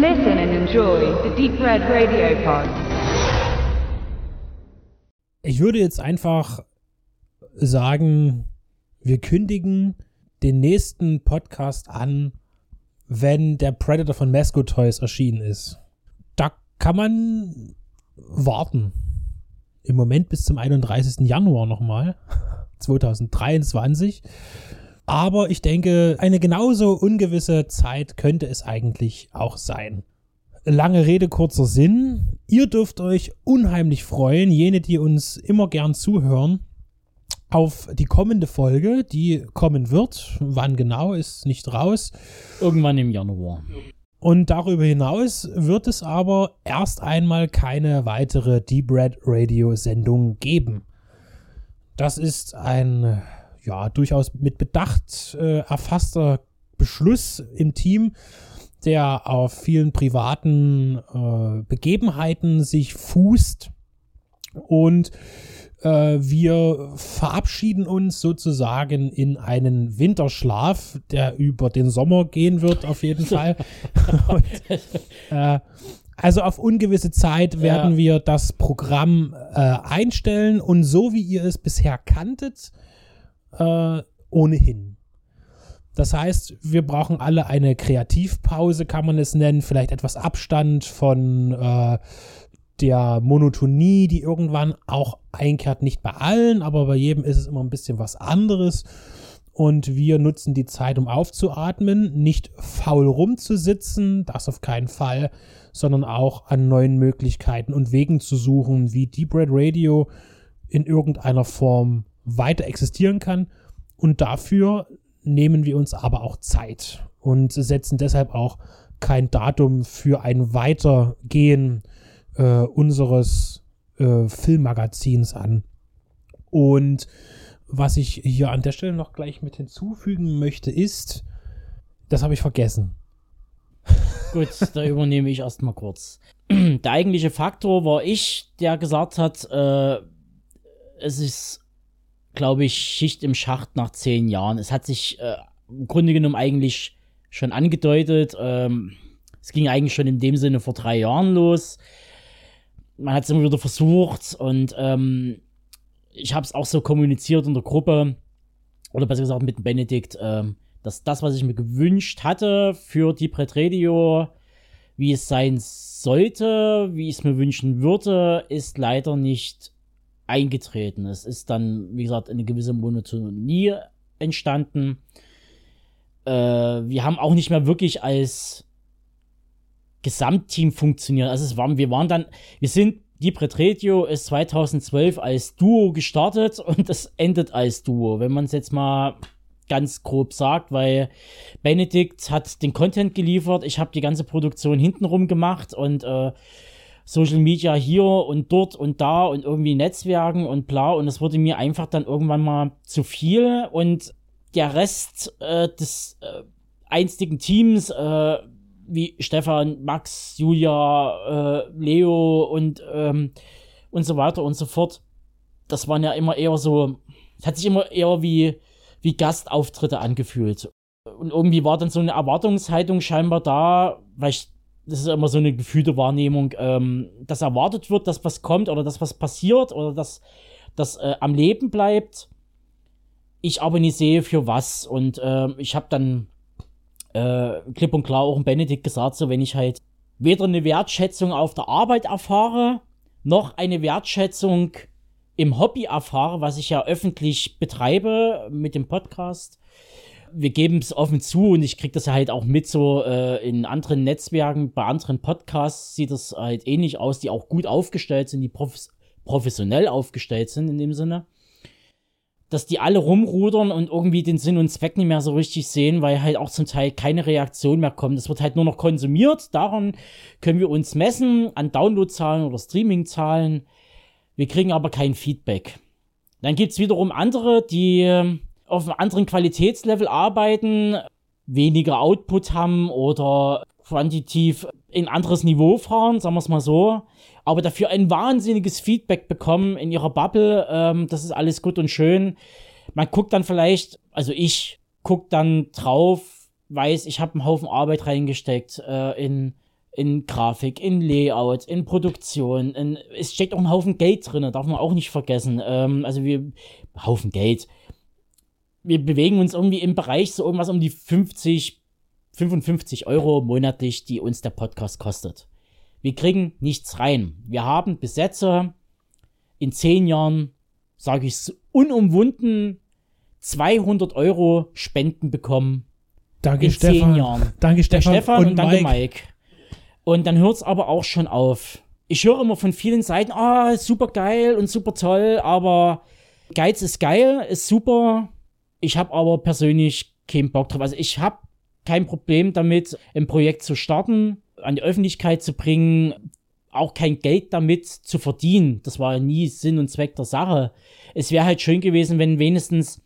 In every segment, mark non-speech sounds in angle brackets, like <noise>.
Listen and enjoy the Deep Red Radio Pod. Ich würde jetzt einfach sagen, wir kündigen den nächsten Podcast an, wenn der Predator von Masco Toys erschienen ist. Da kann man warten. Im Moment bis zum 31. Januar nochmal, 2023. <laughs> Aber ich denke, eine genauso ungewisse Zeit könnte es eigentlich auch sein. Lange Rede, kurzer Sinn. Ihr dürft euch unheimlich freuen, jene, die uns immer gern zuhören, auf die kommende Folge, die kommen wird. Wann genau, ist nicht raus. Irgendwann im Januar. Und darüber hinaus wird es aber erst einmal keine weitere Deep Red Radio Sendung geben. Das ist ein ja durchaus mit Bedacht äh, erfasster Beschluss im Team, der auf vielen privaten äh, Begebenheiten sich fußt und äh, wir verabschieden uns sozusagen in einen Winterschlaf, der über den Sommer gehen wird, auf jeden <laughs> Fall. Und, äh, also auf ungewisse Zeit werden ja. wir das Programm äh, einstellen und so wie ihr es bisher kanntet, äh, ohnehin. Das heißt, wir brauchen alle eine Kreativpause, kann man es nennen, vielleicht etwas Abstand von äh, der Monotonie, die irgendwann auch einkehrt, nicht bei allen, aber bei jedem ist es immer ein bisschen was anderes. Und wir nutzen die Zeit, um aufzuatmen, nicht faul rumzusitzen, das auf keinen Fall, sondern auch an neuen Möglichkeiten und Wegen zu suchen, wie Deep Red Radio in irgendeiner Form weiter existieren kann. Und dafür nehmen wir uns aber auch Zeit und setzen deshalb auch kein Datum für ein Weitergehen äh, unseres äh, Filmmagazins an. Und was ich hier an der Stelle noch gleich mit hinzufügen möchte, ist, das habe ich vergessen. <laughs> Gut, da übernehme ich erstmal kurz. <clears throat> Der eigentliche Faktor war ich, der gesagt hat, äh, es ist, glaube ich, Schicht im Schacht nach zehn Jahren. Es hat sich äh, im Grunde genommen eigentlich schon angedeutet. Ähm, es ging eigentlich schon in dem Sinne vor drei Jahren los man hat es immer wieder versucht und ähm, ich habe es auch so kommuniziert in der Gruppe oder besser gesagt mit Benedikt, ähm, dass das, was ich mir gewünscht hatte für die Brett Radio, wie es sein sollte, wie ich es mir wünschen würde, ist leider nicht eingetreten. Es ist dann, wie gesagt, eine gewisse Monotonie entstanden. Äh, wir haben auch nicht mehr wirklich als Gesamtteam funktioniert. Also es waren, wir waren dann, wir sind, die Pretretio ist 2012 als Duo gestartet <laughs> und das endet als Duo, wenn man es jetzt mal ganz grob sagt, weil Benedikt hat den Content geliefert, ich habe die ganze Produktion hintenrum gemacht und äh, Social Media hier und dort und da und irgendwie Netzwerken und bla und es wurde mir einfach dann irgendwann mal zu viel und der Rest äh, des äh, einstigen Teams äh, wie Stefan, Max, Julia, äh, Leo und, ähm, und so weiter und so fort. Das waren ja immer eher so, hat sich immer eher wie, wie Gastauftritte angefühlt. Und irgendwie war dann so eine Erwartungshaltung scheinbar da, weil ich, das ist immer so eine gefühlte Wahrnehmung, ähm, dass erwartet wird, dass was kommt oder dass was passiert oder dass das äh, am Leben bleibt. Ich aber nicht sehe für was. Und äh, ich habe dann äh, klipp und klar auch ein Benedikt gesagt, so wenn ich halt weder eine Wertschätzung auf der Arbeit erfahre, noch eine Wertschätzung im Hobby erfahre, was ich ja öffentlich betreibe mit dem Podcast. Wir geben es offen zu und ich kriege das halt auch mit so äh, in anderen Netzwerken, bei anderen Podcasts sieht das halt ähnlich aus, die auch gut aufgestellt sind, die profes professionell aufgestellt sind in dem Sinne dass die alle rumrudern und irgendwie den Sinn und Zweck nicht mehr so richtig sehen, weil halt auch zum Teil keine Reaktion mehr kommt. Es wird halt nur noch konsumiert. Daran können wir uns messen an Downloadzahlen oder Streamingzahlen. Wir kriegen aber kein Feedback. Dann gibt's wiederum andere, die auf einem anderen Qualitätslevel arbeiten, weniger Output haben oder quantitativ ein anderes Niveau fahren, sagen wir es mal so aber dafür ein wahnsinniges Feedback bekommen in ihrer Bubble. Ähm, das ist alles gut und schön. Man guckt dann vielleicht, also ich guck dann drauf, weiß, ich habe einen Haufen Arbeit reingesteckt äh, in in Grafik, in Layout, in Produktion. In, es steckt auch ein Haufen Geld drin, darf man auch nicht vergessen. Ähm, also wir, Haufen Geld. Wir bewegen uns irgendwie im Bereich so irgendwas um die 50, 55 Euro monatlich, die uns der Podcast kostet. Wir kriegen nichts rein. Wir haben bis jetzt in zehn Jahren, sage ich es unumwunden, 200 Euro Spenden bekommen. Danke, in Stefan. zehn Jahren. Danke, Der Stefan. Stefan und, und danke Mike. Mike. Und dann hört es aber auch schon auf. Ich höre immer von vielen Seiten, ah, super geil und super toll, aber Geiz ist geil, ist super. Ich habe aber persönlich keinen Bock drauf. Also ich habe kein Problem damit, ein Projekt zu starten, an die Öffentlichkeit zu bringen, auch kein Geld damit zu verdienen. Das war ja nie Sinn und Zweck der Sache. Es wäre halt schön gewesen, wenn wenigstens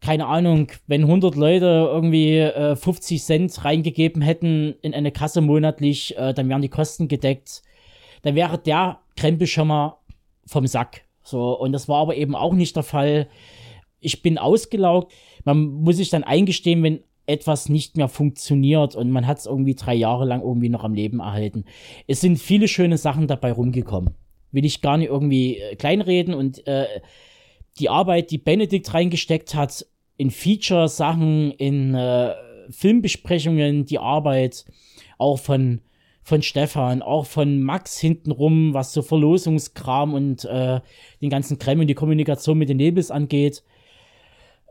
keine Ahnung, wenn 100 Leute irgendwie äh, 50 Cent reingegeben hätten in eine Kasse monatlich, äh, dann wären die Kosten gedeckt. Dann wäre der Krempel schon mal vom Sack. So, und das war aber eben auch nicht der Fall. Ich bin ausgelaugt. Man muss sich dann eingestehen, wenn etwas nicht mehr funktioniert und man hat es irgendwie drei Jahre lang irgendwie noch am Leben erhalten. Es sind viele schöne Sachen dabei rumgekommen. Will ich gar nicht irgendwie äh, kleinreden und äh, die Arbeit, die Benedikt reingesteckt hat, in Feature-Sachen, in äh, Filmbesprechungen, die Arbeit auch von, von Stefan, auch von Max hintenrum, was so Verlosungskram und äh, den ganzen Krem und die Kommunikation mit den Labels angeht.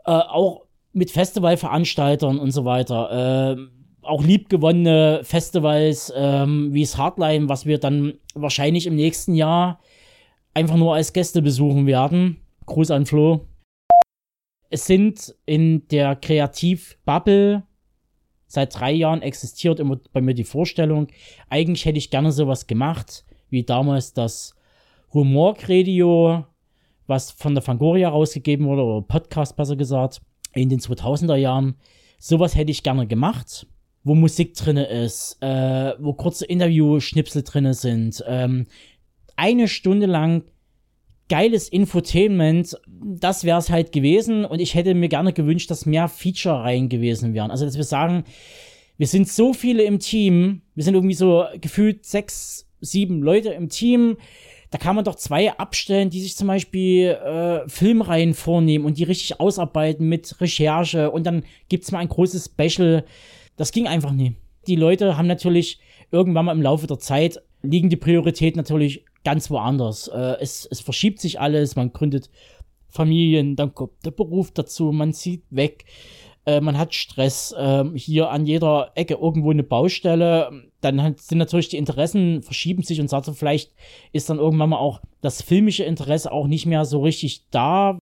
Äh, auch mit Festivalveranstaltern und so weiter. Äh, auch liebgewonnene Festivals ähm, wie das Hardline, was wir dann wahrscheinlich im nächsten Jahr einfach nur als Gäste besuchen werden. Gruß an Flo. Es sind in der Kreativbubble seit drei Jahren existiert immer bei mir die Vorstellung, eigentlich hätte ich gerne sowas gemacht, wie damals das Humor-Radio, was von der Fangoria rausgegeben wurde, oder Podcast besser gesagt, in den 2000er Jahren. Sowas hätte ich gerne gemacht, wo Musik drin ist, äh, wo kurze Interview-Schnipsel drin sind. Ähm, eine Stunde lang geiles Infotainment, das wäre es halt gewesen und ich hätte mir gerne gewünscht, dass mehr Feature rein gewesen wären. Also, dass wir sagen, wir sind so viele im Team, wir sind irgendwie so gefühlt sechs, sieben Leute im Team. Da kann man doch zwei abstellen, die sich zum Beispiel äh, Filmreihen vornehmen und die richtig ausarbeiten mit Recherche und dann gibt's mal ein großes Special. Das ging einfach nie. Die Leute haben natürlich irgendwann mal im Laufe der Zeit liegen die Prioritäten natürlich ganz woanders. Äh, es, es verschiebt sich alles, man gründet Familien, dann kommt der Beruf dazu, man zieht weg, äh, man hat Stress, äh, hier an jeder Ecke irgendwo eine Baustelle, dann hat, sind natürlich die Interessen, verschieben sich und sagt so, vielleicht ist dann irgendwann mal auch das filmische Interesse auch nicht mehr so richtig da.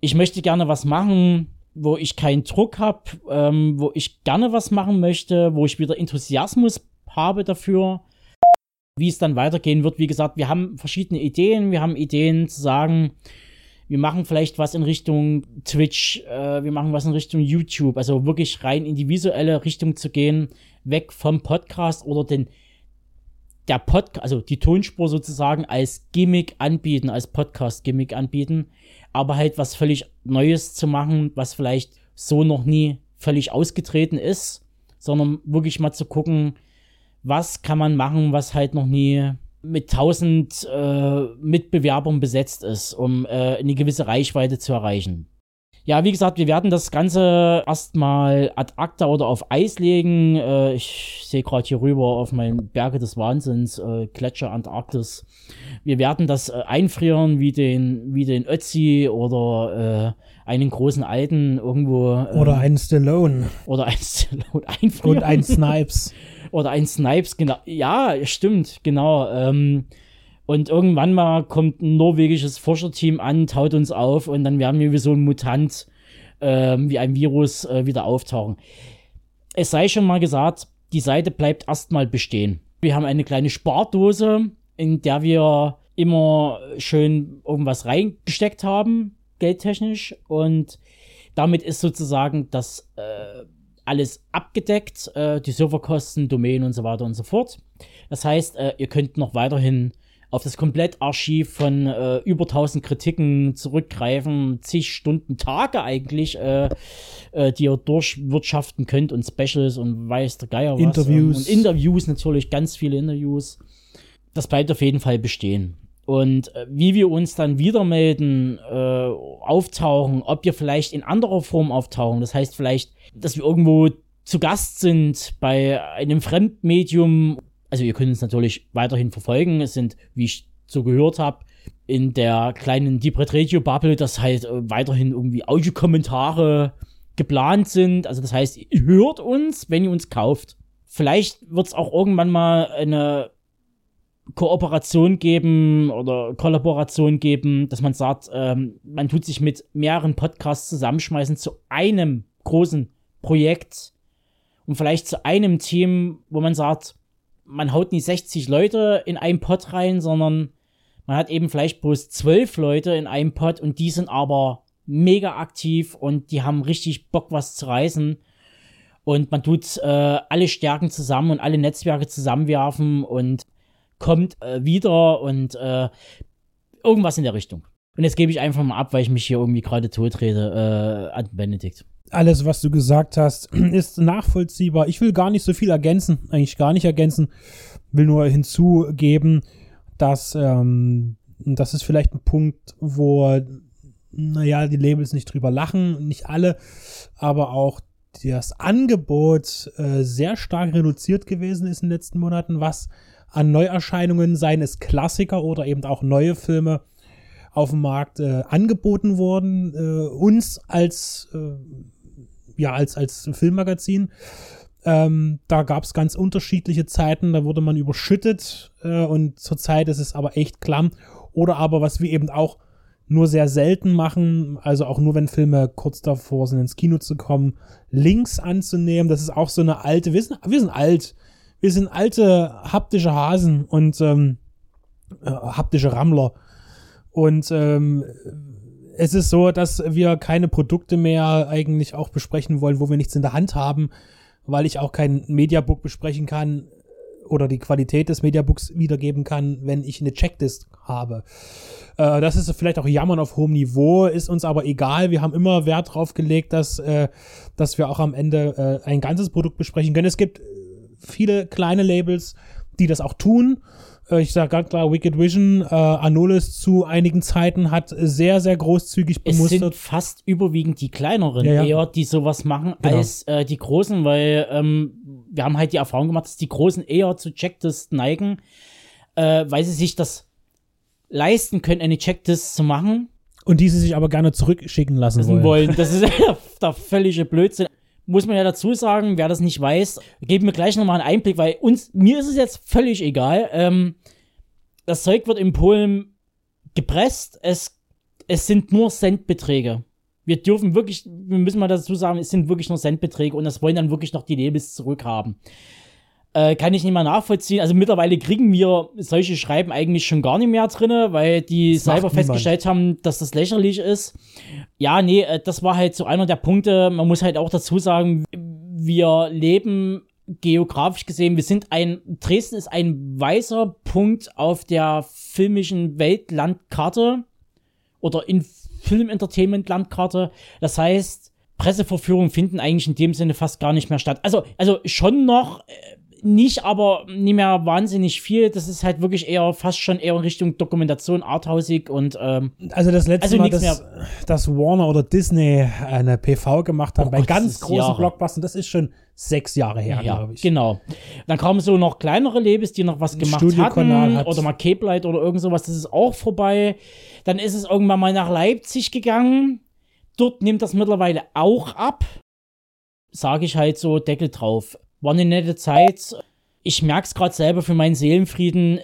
Ich möchte gerne was machen, wo ich keinen Druck habe, ähm, wo ich gerne was machen möchte, wo ich wieder Enthusiasmus habe dafür wie es dann weitergehen wird. Wie gesagt, wir haben verschiedene Ideen. Wir haben Ideen zu sagen, wir machen vielleicht was in Richtung Twitch, äh, wir machen was in Richtung YouTube. Also wirklich rein in die visuelle Richtung zu gehen, weg vom Podcast oder den der Podcast, also die Tonspur sozusagen als Gimmick anbieten, als Podcast-Gimmick anbieten, aber halt was völlig Neues zu machen, was vielleicht so noch nie völlig ausgetreten ist, sondern wirklich mal zu gucken, was kann man machen, was halt noch nie mit tausend äh, Mitbewerbern besetzt ist, um äh, eine gewisse Reichweite zu erreichen. Ja, wie gesagt, wir werden das Ganze erstmal ad acta oder auf Eis legen. Äh, ich sehe gerade hier rüber auf meinen Berge des Wahnsinns, äh, Gletscher Antarktis. Wir werden das äh, einfrieren wie den, wie den Ötzi oder äh, einen großen Alten irgendwo. ähm, Oder ein Stallone oder ein Stallone <laughs> einfrieren. und ein Snipes. Oder ein Snipes, genau. Ja, stimmt, genau. Ähm, und irgendwann mal kommt ein norwegisches Forscherteam an, taut uns auf und dann werden wir wie so ein Mutant, ähm, wie ein Virus äh, wieder auftauchen. Es sei schon mal gesagt, die Seite bleibt erstmal bestehen. Wir haben eine kleine Spardose, in der wir immer schön irgendwas reingesteckt haben, geldtechnisch. Und damit ist sozusagen das äh, alles abgedeckt, äh, die Serverkosten, Domain und so weiter und so fort. Das heißt, äh, ihr könnt noch weiterhin auf das Komplettarchiv von äh, über 1000 Kritiken zurückgreifen, zig Stunden, Tage eigentlich, äh, äh, die ihr durchwirtschaften könnt und Specials und weiß der Geier was. Interviews. Und Interviews natürlich, ganz viele Interviews. Das bleibt auf jeden Fall bestehen. Und äh, wie wir uns dann wieder melden, äh, auftauchen, ob wir vielleicht in anderer Form auftauchen, das heißt vielleicht, dass wir irgendwo zu Gast sind bei einem Fremdmedium. Also ihr könnt uns natürlich weiterhin verfolgen. Es sind, wie ich so gehört habe, in der kleinen Deep Red Radio Bubble, dass halt äh, weiterhin irgendwie Audiokommentare geplant sind. Also das heißt, ihr hört uns, wenn ihr uns kauft. Vielleicht wird es auch irgendwann mal eine Kooperation geben oder Kollaboration geben, dass man sagt, ähm, man tut sich mit mehreren Podcasts zusammenschmeißen zu einem großen Projekt und vielleicht zu einem Team, wo man sagt, man haut nicht 60 Leute in einen Pod rein, sondern man hat eben vielleicht bloß zwölf Leute in einem Pod und die sind aber mega aktiv und die haben richtig Bock, was zu reißen. Und man tut äh, alle Stärken zusammen und alle Netzwerke zusammenwerfen und kommt äh, wieder und äh, irgendwas in der Richtung. Und jetzt gebe ich einfach mal ab, weil ich mich hier irgendwie gerade totrede äh, an Benedikt. Alles, was du gesagt hast, <clears throat> ist nachvollziehbar. Ich will gar nicht so viel ergänzen, eigentlich gar nicht ergänzen. Will nur hinzugeben, dass ähm, das ist vielleicht ein Punkt, wo, naja, die Labels nicht drüber lachen, nicht alle, aber auch das Angebot äh, sehr stark reduziert gewesen ist in den letzten Monaten, was an Neuerscheinungen, seien es Klassiker oder eben auch neue Filme, auf dem Markt äh, angeboten wurden. Äh, uns als, äh, ja, als, als Filmmagazin. Ähm, da gab es ganz unterschiedliche Zeiten, da wurde man überschüttet äh, und zurzeit ist es aber echt klamm. Oder aber, was wir eben auch nur sehr selten machen, also auch nur wenn Filme kurz davor sind, ins Kino zu kommen, Links anzunehmen. Das ist auch so eine alte, wir sind, wir sind alt, wir sind alte haptische Hasen und ähm, äh, haptische Rammler. Und ähm, es ist so, dass wir keine Produkte mehr eigentlich auch besprechen wollen, wo wir nichts in der Hand haben, weil ich auch kein Mediabook besprechen kann oder die Qualität des Mediabooks wiedergeben kann, wenn ich eine Checklist habe. Äh, das ist vielleicht auch Jammern auf hohem Niveau, ist uns aber egal. Wir haben immer Wert drauf gelegt, dass, äh, dass wir auch am Ende äh, ein ganzes Produkt besprechen können. Es gibt viele kleine Labels, die das auch tun. Äh, Ich sage ganz klar, Wicked Vision, äh, Anolis zu einigen Zeiten hat sehr, sehr großzügig Es sind bemustert. fast überwiegend die kleineren Ja, ja. eher, die sowas machen, Genau. als äh, die großen, weil ähm, wir haben halt die Erfahrung gemacht, dass die großen eher zu Checklist neigen, äh, weil sie sich das leisten können, eine Checklist zu machen Und die sie sich aber gerne zurückschicken lassen lassen wollen. wollen. Das ist <laughs> der völlige Blödsinn. Muss man ja dazu sagen, wer das nicht weiß, geben wir gleich nochmal einen Einblick, weil uns, mir ist es jetzt völlig egal. Ähm, das Zeug wird in Polen gepresst, es, es sind nur Centbeträge. Wir dürfen wirklich, wir müssen mal dazu sagen, es sind wirklich nur Centbeträge und das wollen dann wirklich noch die Labels zurückhaben. Äh, kann ich nicht mal nachvollziehen. Also mittlerweile kriegen wir solche Schreiben eigentlich schon gar nicht mehr drinne, weil die Das selber festgestellt haben, dass das lächerlich ist. Ja, nee, äh, das war halt so einer der Punkte. Man muss halt auch dazu sagen, wir leben geografisch gesehen, wir sind ein, Dresden ist ein weißer Punkt auf der filmischen Weltlandkarte oder in Film-Entertainment-Landkarte. Das heißt, Presseverführungen finden eigentlich in dem Sinne fast gar nicht mehr statt. Also, also schon noch, äh, nicht, aber nicht mehr wahnsinnig viel. Das ist halt wirklich eher fast schon eher in Richtung Dokumentation, arthausig und ähm, Also das letzte Also Mal, dass, dass Warner oder Disney eine PV gemacht haben, Oh bei Gott, ganz großen Jahre. Blockbustern, das ist schon sechs Jahre her, Ja, glaube ich. genau. Dann kamen so noch kleinere Labels, die noch was gemacht Studiokanal hatten. hat- Oder mal Cape Light oder irgend sowas. Das ist auch vorbei. Dann ist es irgendwann mal nach Leipzig gegangen. Dort nimmt das mittlerweile auch ab. Sage ich halt so, Deckel drauf. War eine nette Zeit. Ich merke es gerade selber für meinen Seelenfrieden.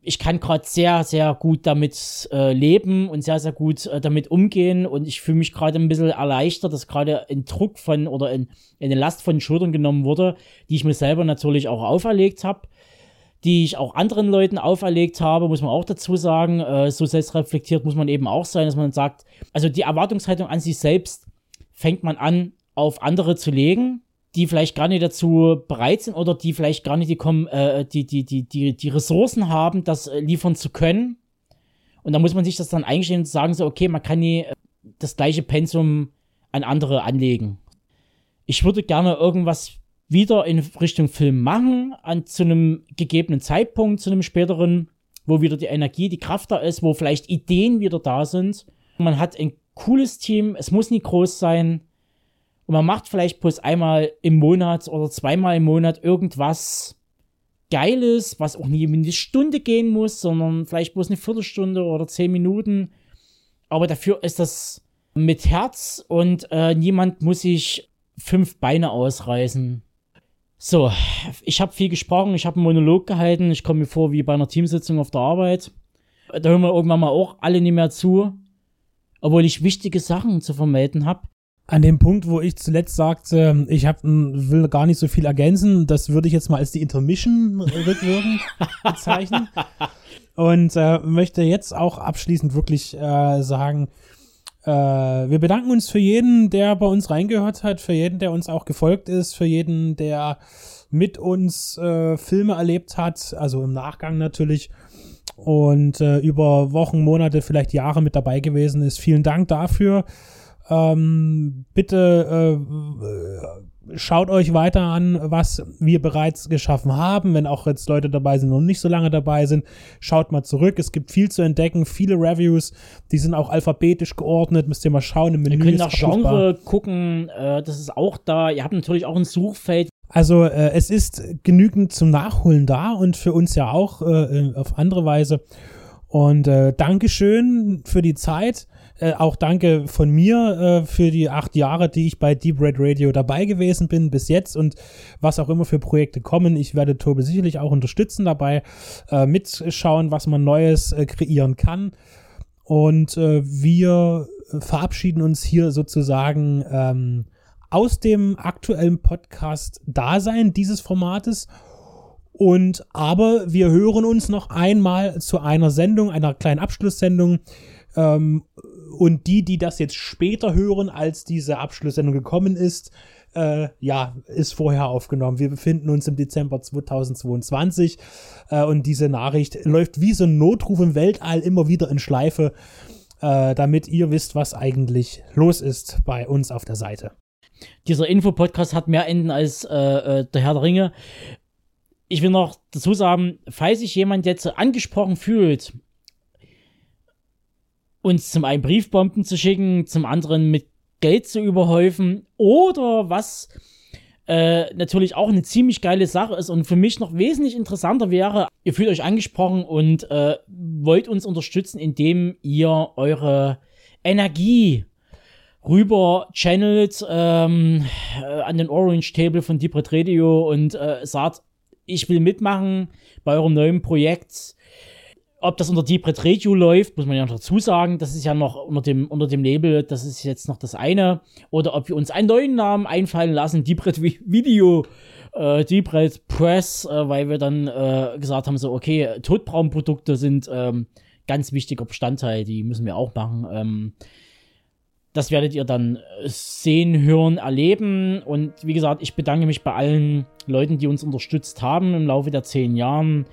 Ich kann gerade sehr, sehr gut damit äh, leben und sehr, sehr gut äh, damit umgehen. Und ich fühle mich gerade ein bisschen erleichtert, dass gerade ein Druck von oder ein, eine Last von den Schultern genommen wurde, die ich mir selber natürlich auch auferlegt habe, die ich auch anderen Leuten auferlegt habe, muss man auch dazu sagen. Äh, so selbstreflektiert muss man eben auch sein, dass man sagt, also die Erwartungshaltung an sich selbst fängt man an, auf andere zu legen, die vielleicht gar nicht dazu bereit sind oder die vielleicht gar nicht die, kommen, äh, die, die, die, die, die Ressourcen haben, das äh, liefern zu können. Und da muss man sich das dann eingestehen und sagen, so, okay, man kann nie äh, das gleiche Pensum an andere anlegen. ich würde gerne irgendwas wieder in Richtung Film machen, an zu einem gegebenen Zeitpunkt, zu einem späteren, wo wieder die Energie, die Kraft da ist, wo vielleicht Ideen wieder da sind. Man hat ein cooles Team, es muss nie groß sein. Und man macht vielleicht bloß einmal im Monat oder zweimal im Monat irgendwas Geiles, was auch nie eine Stunde gehen muss, sondern vielleicht bloß eine Viertelstunde oder zehn Minuten. Aber dafür ist das mit Herz und äh, niemand muss sich fünf Beine ausreißen. So, ich habe viel gesprochen, ich habe einen Monolog gehalten, ich komme mir vor wie bei einer Teamsitzung auf der Arbeit. Da hören wir irgendwann mal auch alle nicht mehr zu, obwohl ich wichtige Sachen zu vermelden habe. An dem Punkt, wo ich zuletzt sagte, ich hab, will gar nicht so viel ergänzen, das würde ich jetzt mal als die Intermission rückwirkend <laughs> bezeichnen. Und äh, möchte jetzt auch abschließend wirklich äh, sagen, äh, wir bedanken uns für jeden, der bei uns reingehört hat, für jeden, der uns auch gefolgt ist, für jeden, der mit uns äh, Filme erlebt hat, also im Nachgang natürlich und äh, über Wochen, Monate, vielleicht Jahre mit dabei gewesen ist. Vielen Dank dafür. Ähm, bitte äh, schaut euch weiter an, was wir bereits geschaffen haben. Wenn auch jetzt Leute dabei sind und nicht so lange dabei sind, schaut mal zurück. Es gibt viel zu entdecken, viele Reviews, die sind auch alphabetisch geordnet. Müsst ihr mal schauen im Menü. Ihr könnt nach Genre gucken, äh, das ist auch da. Ihr habt natürlich auch ein Suchfeld. Also äh, es ist genügend zum Nachholen da und für uns ja auch äh, auf andere Weise. Und äh, Dankeschön für die Zeit. Äh, auch danke von mir äh, für die acht Jahre, die ich bei Deep Red Radio dabei gewesen bin bis jetzt und was auch immer für Projekte kommen. Ich werde Tobi sicherlich auch unterstützen dabei, äh, mitschauen, was man Neues äh, kreieren kann. Und äh, wir verabschieden uns hier sozusagen ähm, aus dem aktuellen Podcast-Dasein dieses Formates und aber wir hören uns noch einmal zu einer Sendung, einer kleinen Abschlusssendung. Ähm, und die, die das jetzt später hören, als diese Abschlusssendung gekommen ist, äh, ja, ist vorher aufgenommen. Wir befinden uns im Dezember 2022 äh, und diese Nachricht läuft wie so ein Notruf im Weltall immer wieder in Schleife, äh, damit ihr wisst, was eigentlich los ist bei uns auf der Seite. Dieser Infopodcast hat mehr Enden als äh, äh, der Herr der Ringe. Ich will noch dazu sagen, falls sich jemand jetzt angesprochen fühlt, uns zum einen Briefbomben zu schicken, zum anderen mit Geld zu überhäufen oder was äh, natürlich auch eine ziemlich geile Sache ist und für mich noch wesentlich interessanter wäre, ihr fühlt euch angesprochen und äh, wollt uns unterstützen, indem ihr eure Energie rüber channelt ähm, äh, an den Orange Table von Deep Red Radio und äh, sagt, ich will mitmachen bei eurem neuen Projekt ob das unter Deep Red Radio läuft, muss man ja noch dazu sagen. Das ist ja noch unter dem, unter dem Label, das ist jetzt noch das eine. Oder ob wir uns einen neuen Namen einfallen lassen, Deep Red Video, äh, Deep Red Press, äh, weil wir dann äh, gesagt haben, so, okay, Todbraunprodukte sind ähm, ganz wichtiger Bestandteil, die müssen wir auch machen. Ähm, das werdet ihr dann sehen, hören, erleben. Und wie gesagt, ich bedanke mich bei allen Leuten, die uns unterstützt haben im Laufe der zehn Jahren.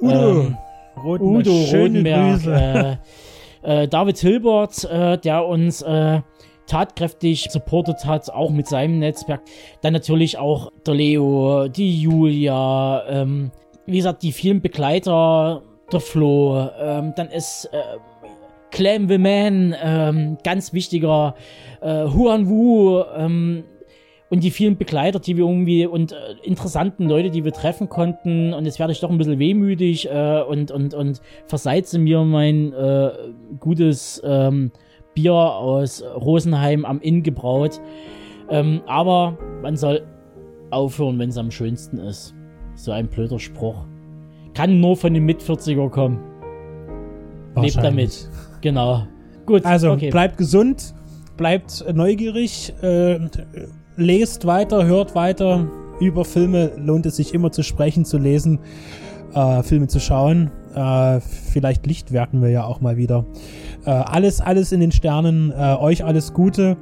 Udo. Ähm, Rodenberg, Udo Rodenberg, äh, äh, David Hilbert, äh, der uns äh, tatkräftig supportet hat, auch mit seinem Netzwerk. Dann natürlich auch der Leo, die Julia, ähm, wie gesagt, die vielen Begleiter, der Flo, ähm, dann ist äh, Clam the Man, ähm, ganz wichtiger, äh, Huan Wu, ähm, und die vielen Begleiter, die wir irgendwie und äh, interessanten Leute, die wir treffen konnten. Und jetzt werde ich doch ein bisschen wehmütig äh, und, und, und verseize mir mein äh, gutes ähm, Bier aus Rosenheim am Inn gebraut. Ähm, aber man soll aufhören, wenn es am schönsten ist. So ein blöder Spruch. Kann nur von den Mit-40er kommen. Lebt damit. Genau. Gut. Also okay. bleibt gesund, bleibt neugierig. Äh, lest weiter, hört weiter. Über Filme lohnt es sich immer zu sprechen, zu lesen, äh, Filme zu schauen. Äh, vielleicht Lichtwerken wir ja auch mal wieder. Äh, alles, alles in den Sternen. Äh, euch alles Gute.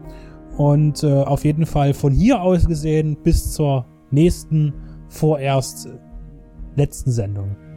Und äh, auf jeden Fall von hier aus gesehen bis zur nächsten, vorerst letzten Sendung.